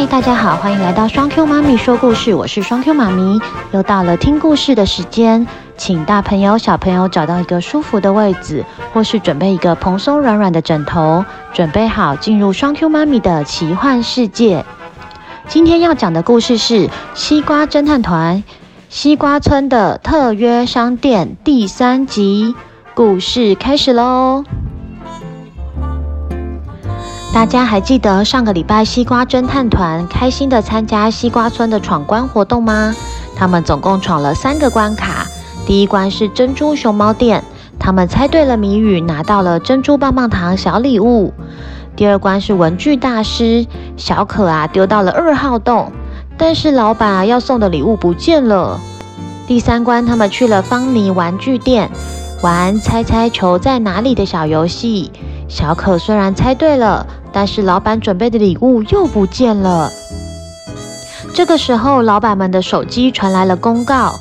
嗨，大家好，欢迎来到双 Q 妈咪说故事，我是双 Q 妈咪，又到了听故事的时间，请大朋友小朋友找到一个舒服的位置，或是准备一个蓬松软软的枕头，准备好进入双 Q 妈咪的奇幻世界。今天要讲的故事是《西瓜侦探团西瓜村的特约商店》第三集，故事开始喽。大家还记得上个礼拜西瓜侦探团开心的参加西瓜村的闯关活动吗？他们总共闯了三个关卡。第一关是珍珠熊猫店，他们猜对了谜语，拿到了珍珠棒棒糖小礼物。第二关是文具大师，小可啊丢到了二号洞，但是老板要送的礼物不见了。第三关他们去了芳妮玩具店，玩猜猜球在哪里的小游戏。小可虽然猜对了，但是老板准备的礼物又不见了。这个时候，老板们的手机传来了公告：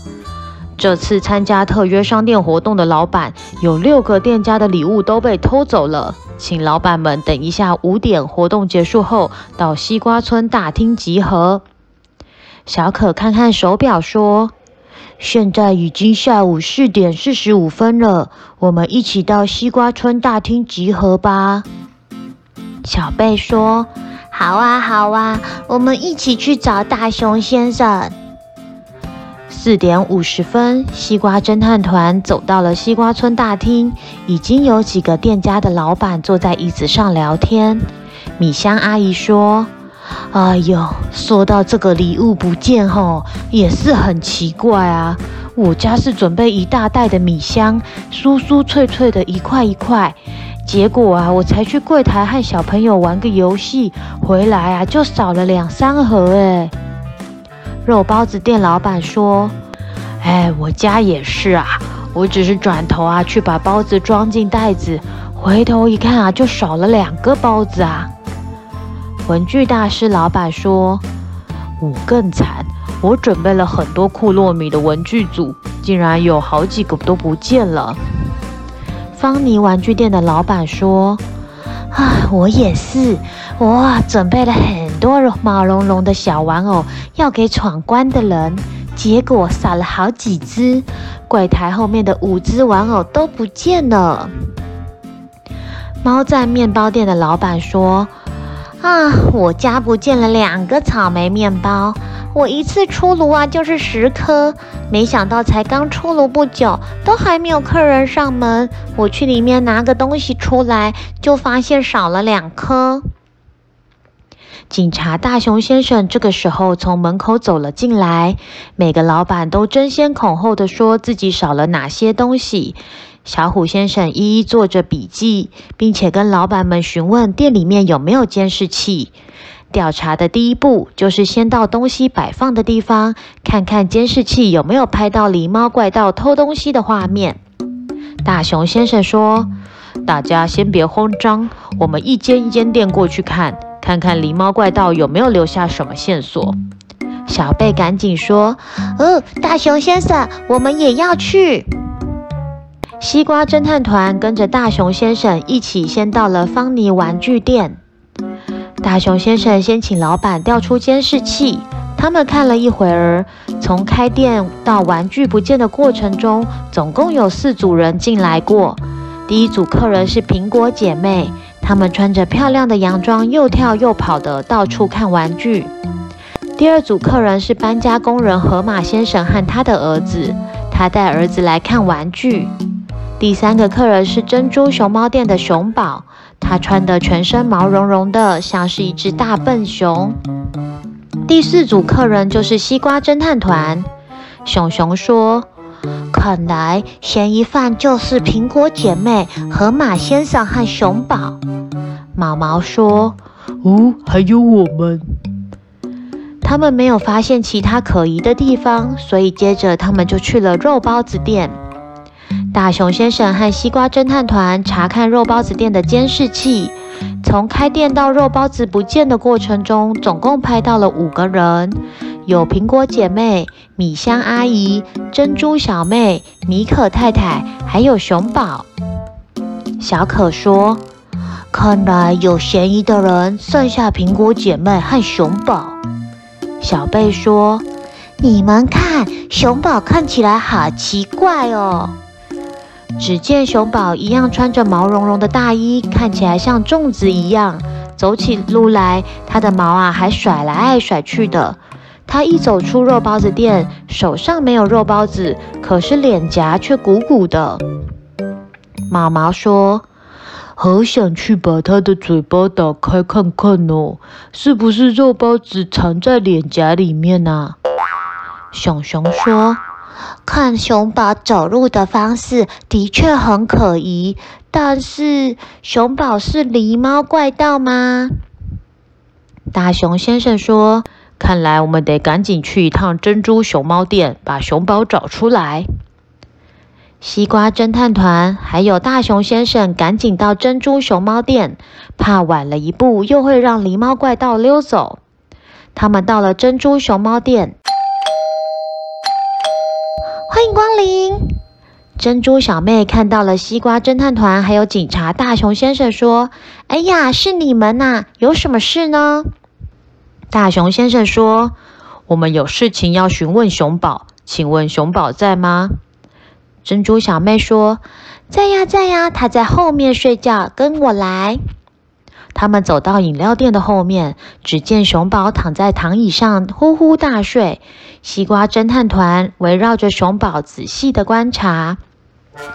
这次参加特约商店活动的老板有六个店家的礼物都被偷走了，请老板们等一下五点活动结束后到西瓜村大厅集合。小可看看手表说。现在已经下午四点四十五分了，我们一起到西瓜村大厅集合吧。小贝说：“好啊，好啊，我们一起去找大熊先生。”四点五十分，西瓜侦探团走到了西瓜村大厅，已经有几个店家的老板坐在椅子上聊天。米香阿姨说。哎呦，说到这个礼物不见吼，也是很奇怪啊。我家是准备一大袋的米香，酥酥脆脆的一块一块，结果啊，我才去柜台和小朋友玩个游戏，回来啊就少了两三盒哎。肉包子店老板说：“哎，我家也是啊，我只是转头啊去把包子装进袋子，回头一看啊，就少了两个包子啊。”文具大师老板说：“我更惨，我准备了很多库洛米的文具组，竟然有好几个都不见了。”方妮玩具店的老板说：“啊，我也是，我准备了很多毛茸茸的小玩偶要给闯关的人，结果少了好几只，柜台后面的五只玩偶都不见了。”猫赞面包店的老板说。啊！我家不见了两个草莓面包，我一次出炉啊就是十颗，没想到才刚出炉不久，都还没有客人上门，我去里面拿个东西出来，就发现少了两颗。警察大熊先生这个时候从门口走了进来，每个老板都争先恐后的说自己少了哪些东西。小虎先生一一做着笔记，并且跟老板们询问店里面有没有监视器。调查的第一步就是先到东西摆放的地方，看看监视器有没有拍到狸猫怪盗偷东西的画面。大熊先生说：“大家先别慌张，我们一间一间店过去看，看看狸猫怪盗有没有留下什么线索。”小贝赶紧说：“哦，大熊先生，我们也要去。”西瓜侦探团跟着大熊先生一起先到了芳妮玩具店。大熊先生先请老板调出监视器，他们看了一会儿，从开店到玩具不见的过程中，总共有四组人进来过。第一组客人是苹果姐妹，她们穿着漂亮的洋装，又跳又跑的到处看玩具。第二组客人是搬家工人河马先生和他的儿子，他带儿子来看玩具。第三个客人是珍珠熊猫店的熊宝，他穿的全身毛茸茸的，像是一只大笨熊。第四组客人就是西瓜侦探团，熊熊说：“看来嫌疑犯就是苹果姐妹、河马先生和熊宝。”毛毛说：“哦，还有我们。”他们没有发现其他可疑的地方，所以接着他们就去了肉包子店。大熊先生和西瓜侦探团查看肉包子店的监视器，从开店到肉包子不见的过程中，总共拍到了五个人，有苹果姐妹、米香阿姨、珍珠小妹、米可太太，还有熊宝。小可说：“看来有嫌疑的人剩下苹果姐妹和熊宝。小贝说：“你们看，熊宝看起来好奇怪哦。”只见熊宝一样穿着毛茸茸的大衣，看起来像粽子一样。走起路来，它的毛啊还甩来甩去的。它一走出肉包子店，手上没有肉包子，可是脸颊却鼓鼓的。毛毛说：“好想去把它的嘴巴打开看看哦，是不是肉包子藏在脸颊里面啊？”熊熊说：“看熊宝走路的方式，的确很可疑。”但是熊宝是狸猫怪盗吗？大熊先生说：“看来我们得赶紧去一趟珍珠熊猫店，把熊宝找出来。”西瓜侦探团还有大熊先生赶紧到珍珠熊猫店，怕晚了一步又会让狸猫怪盗溜走。他们到了珍珠熊猫店，欢迎光临。珍珠小妹看到了西瓜侦探团，还有警察大熊先生，说：“哎呀，是你们呐！有什么事呢？”大熊先生说：“我们有事情要询问熊宝，请问熊宝在吗？”珍珠小妹说：“在呀，在呀，他在后面睡觉，跟我来。”他们走到饮料店的后面，只见熊宝躺在躺椅上呼呼大睡。西瓜侦探团围绕着熊宝仔细的观察。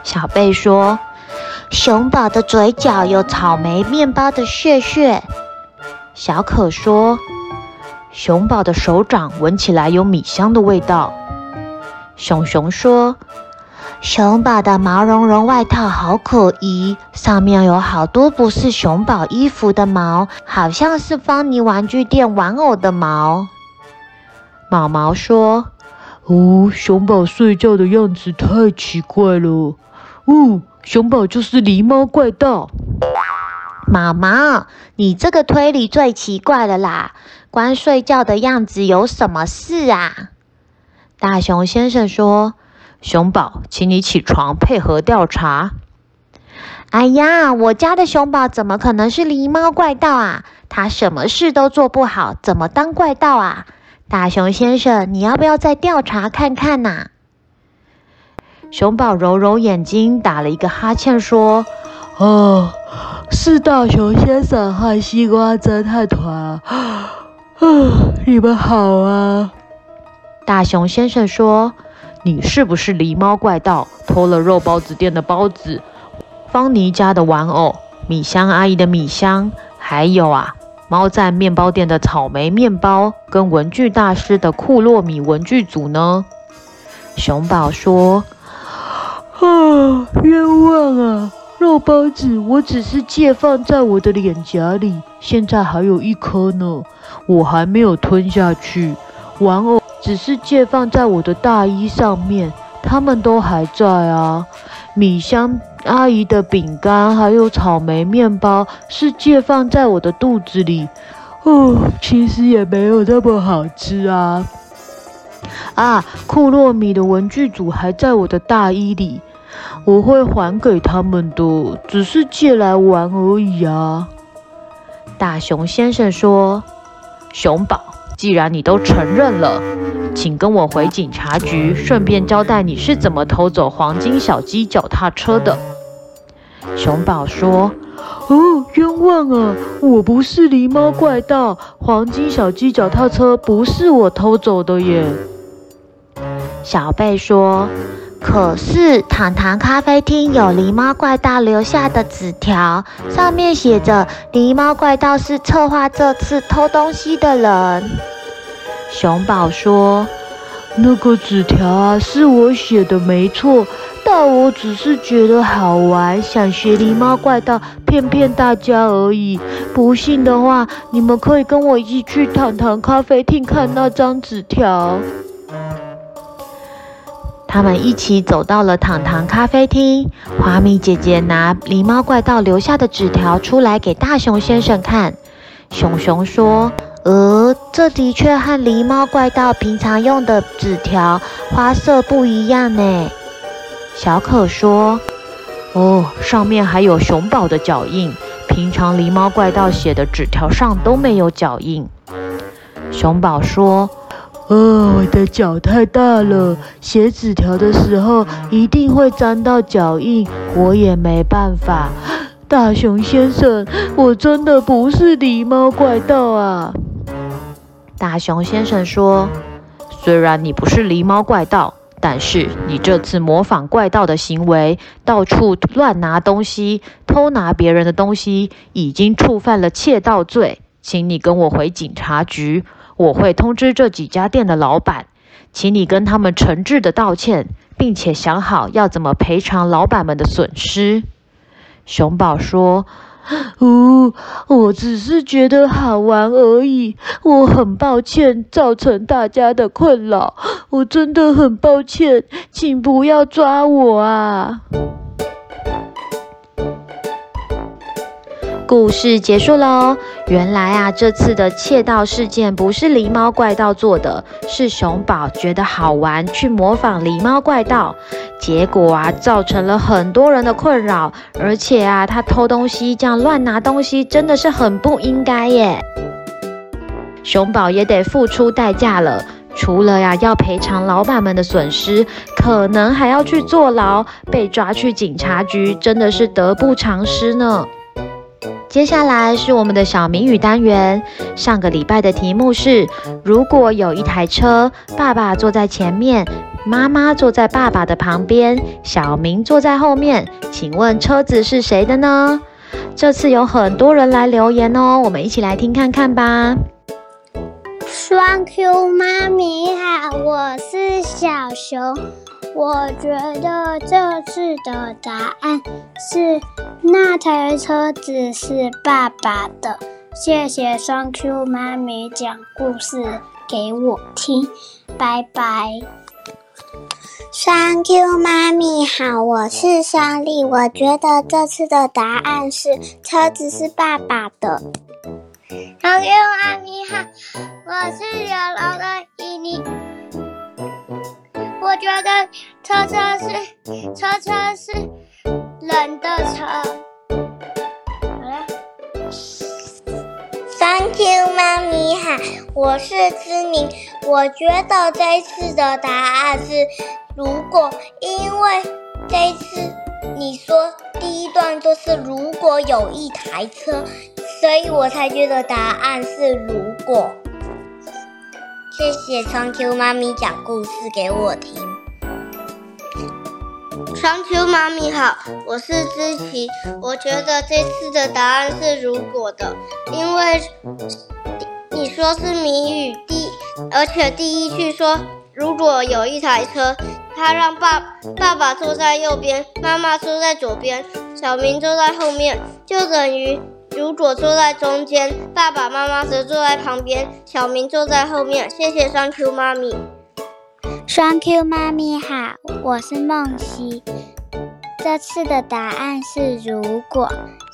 小贝说：“熊宝的嘴角有草莓面包的屑屑。”小可说：“熊宝的手掌闻起来有米香的味道。”熊熊说：“熊宝的毛茸茸外套好可疑，上面有好多不是熊宝衣服的毛，好像是芳妮玩具店玩偶的毛。”毛毛说。哦，熊宝睡觉的样子太奇怪了。哦，熊宝就是狸猫怪盗。毛毛，你这个推理最奇怪了啦！光睡觉的样子有什么事啊？大熊先生说：“熊宝，请你起床配合调查。”哎呀，我家的熊宝怎么可能是狸猫怪盗啊？他什么事都做不好，怎么当怪盗啊？大熊先生，你要不要再调查看看呐、啊？熊宝揉揉眼睛，打了一个哈欠，说：“哦，是大熊先生和西瓜侦探团啊，你们好啊。”大熊先生说：“你是不是狸猫怪盗，偷了肉包子店的包子，芳妮家的玩偶，米香阿姨的米香，还有啊？”猫赞面包店的草莓面包跟文具大师的库洛米文具组呢？熊宝说：“啊，冤枉啊！肉包子我只是借放在我的脸颊里，现在还有一颗呢，我还没有吞下去。玩偶只是借放在我的大衣上面，他们都还在啊。米香。”阿姨的饼干还有草莓面包是借放在我的肚子里，哦，其实也没有那么好吃啊。啊，库洛米的文具组还在我的大衣里，我会还给他们的，只是借来玩而已啊。大熊先生说：“熊宝。”既然你都承认了，请跟我回警察局，顺便交代你是怎么偷走黄金小鸡脚踏车的。熊宝说：“哦，冤枉啊！我不是狸猫怪盗，黄金小鸡脚踏车不是我偷走的耶。”小贝说：“可是糖糖咖啡厅有狸猫怪盗留下的纸条，上面写着狸猫怪盗是策划这次偷东西的人。”熊宝说：“那个纸条啊，是我写的，没错。但我只是觉得好玩，想学狸猫怪盗骗骗大家而已。不信的话，你们可以跟我一起去糖糖咖啡厅看那张纸条。”他们一起走到了糖糖咖啡厅，花蜜姐姐拿狸猫怪盗留下的纸条出来给大熊先生看。熊熊说。呃，这的确和狸猫怪盗平常用的纸条花色不一样呢。小可说：“哦，上面还有熊宝的脚印，平常狸猫怪盗写的纸条上都没有脚印。熊宝说：“哦，我的脚太大了，写纸条的时候一定会沾到脚印，我也没办法。”大熊先生，我真的不是狸猫怪盗啊！大熊先生说：“虽然你不是狸猫怪盗，但是你这次模仿怪盗的行为，到处乱拿东西、偷拿别人的东西，已经触犯了窃盗罪，请你跟我回警察局，我会通知这几家店的老板，请你跟他们诚挚的道歉，并且想好要怎么赔偿老板们的损失。”熊宝说：“哦，我只是觉得好玩而已，我很抱歉造成大家的困扰，我真的很抱歉，请不要抓我啊！”故事结束喽。原来啊，这次的窃盗事件不是狸猫怪盗做的，是熊宝觉得好玩，去模仿狸猫怪盗，结果啊，造成了很多人的困扰。而且啊，他偷东西这样乱拿东西，真的是很不应该耶。熊宝也得付出代价了，除了呀要赔偿老板们的损失，可能还要去坐牢，被抓去警察局，真的是得不偿失呢。接下来是我们的小谜语单元。上个礼拜的题目是：如果有一台车，爸爸坐在前面，妈妈坐在爸爸的旁边，小明坐在后面，请问车子是谁的呢？这次有很多人来留言哦，我们一起来听看看吧。双 Q 妈咪好，我是小熊。我觉得这次的答案是那台车子是爸爸的。谢谢双 Q 妈咪讲故事给我听，拜拜。双 Q 妈咪好，我是双丽。我觉得这次的答案是车子是爸爸的。双 Q 妈咪好，我是小楼的依妮。我觉得车车是车车是人的车。好了，Thank you，妈咪好，我是知名。我觉得这次的答案是如果，因为这次你说第一段就是如果有一台车，所以我才觉得答案是如果。谢谢双 Q 妈咪讲故事给我听。双 Q 妈咪好，我是知琪。我觉得这次的答案是如果的，因为你说是谜语第，而且第一句说如果有一台车，他让爸爸爸坐在右边，妈妈坐在左边，小明坐在后面，就等于。如果坐在中间，爸爸妈妈则坐在旁边，小明坐在后面。谢谢双 Q 妈咪。双 Q 妈咪好，我是梦溪。这次的答案是如果。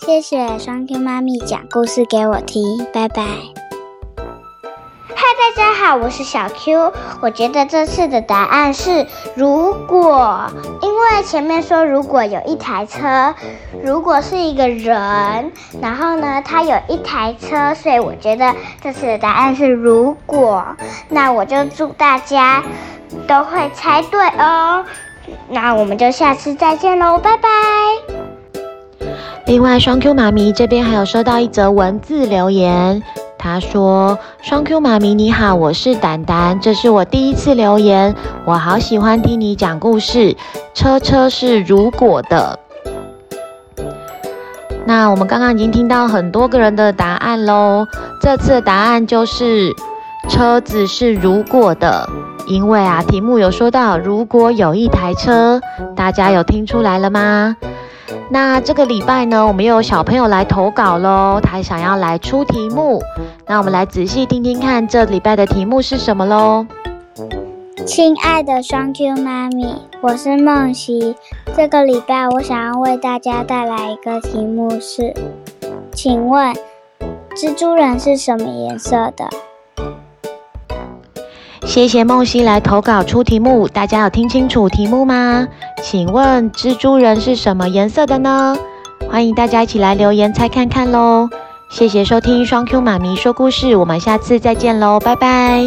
谢谢双 Q 妈咪讲故事给我听，拜拜。大家好，我是小 Q。我觉得这次的答案是如果，因为前面说如果有一台车，如果是一个人，然后呢，他有一台车，所以我觉得这次的答案是如果。那我就祝大家都会猜对哦。那我们就下次再见喽，拜拜。另外，双 Q 妈咪这边还有收到一则文字留言。他说：“双 Q 妈咪你好，我是丹丹，这是我第一次留言，我好喜欢听你讲故事。车车是如果的。那我们刚刚已经听到很多个人的答案喽，这次的答案就是车子是如果的，因为啊题目有说到如果有一台车，大家有听出来了吗？”那这个礼拜呢，我们又有小朋友来投稿喽，他想要来出题目。那我们来仔细听听看，这礼拜的题目是什么喽？亲爱的双 Q 妈咪，我是梦溪。这个礼拜我想要为大家带来一个题目是，请问蜘蛛人是什么颜色的？谢谢梦溪来投稿出题目，大家有听清楚题目吗？请问蜘蛛人是什么颜色的呢？欢迎大家一起来留言猜看看喽！谢谢收听双 Q 妈咪说故事，我们下次再见喽，拜拜。